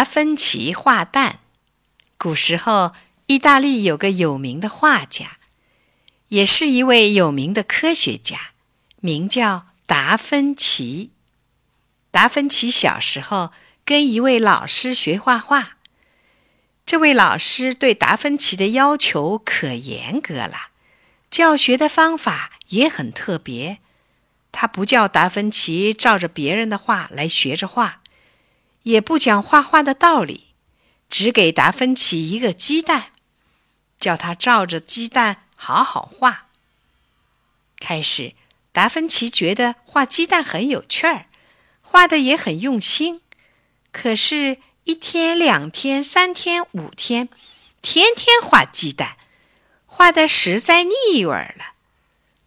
达芬奇画蛋。古时候，意大利有个有名的画家，也是一位有名的科学家，名叫达芬奇。达芬奇小时候跟一位老师学画画，这位老师对达芬奇的要求可严格了，教学的方法也很特别。他不叫达芬奇照着别人的画来学着画，也不讲画画的道理，只给达芬奇一个鸡蛋，叫他照着鸡蛋好好画。开始，达芬奇觉得画鸡蛋很有趣儿，画的也很用心。可是，一天、两天、三天、五天，天天画鸡蛋，画的实在腻味儿了。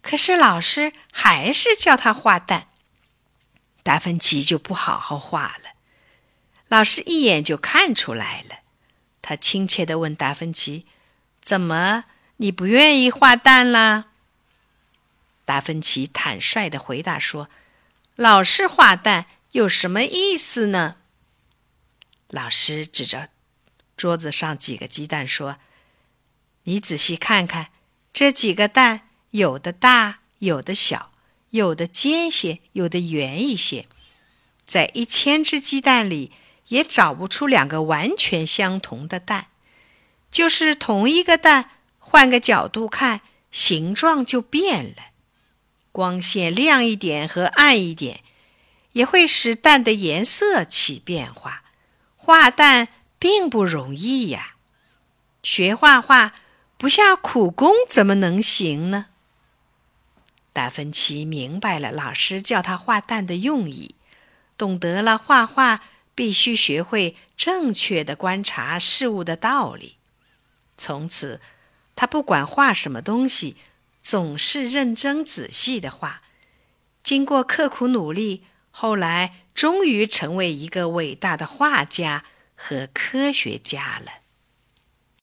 可是老师还是叫他画蛋，达芬奇就不好好画了。老师一眼就看出来了，他亲切地问达芬奇：“怎么，你不愿意画蛋啦？”达芬奇坦率地回答说：“老是画蛋有什么意思呢？”老师指着桌子上几个鸡蛋说：“你仔细看看这几个蛋。”有的大，有的小，有的尖些，有的圆一些，在一千只鸡蛋里也找不出两个完全相同的蛋。就是同一个蛋，换个角度看，形状就变了。光线亮一点和暗一点，也会使蛋的颜色起变化。画蛋并不容易呀，学画画不下苦功怎么能行呢？达芬奇明白了老师叫他画蛋的用意，懂得了画画必须学会正确的观察事物的道理。从此，他不管画什么东西，总是认真仔细的画。经过刻苦努力，后来终于成为一个伟大的画家和科学家了。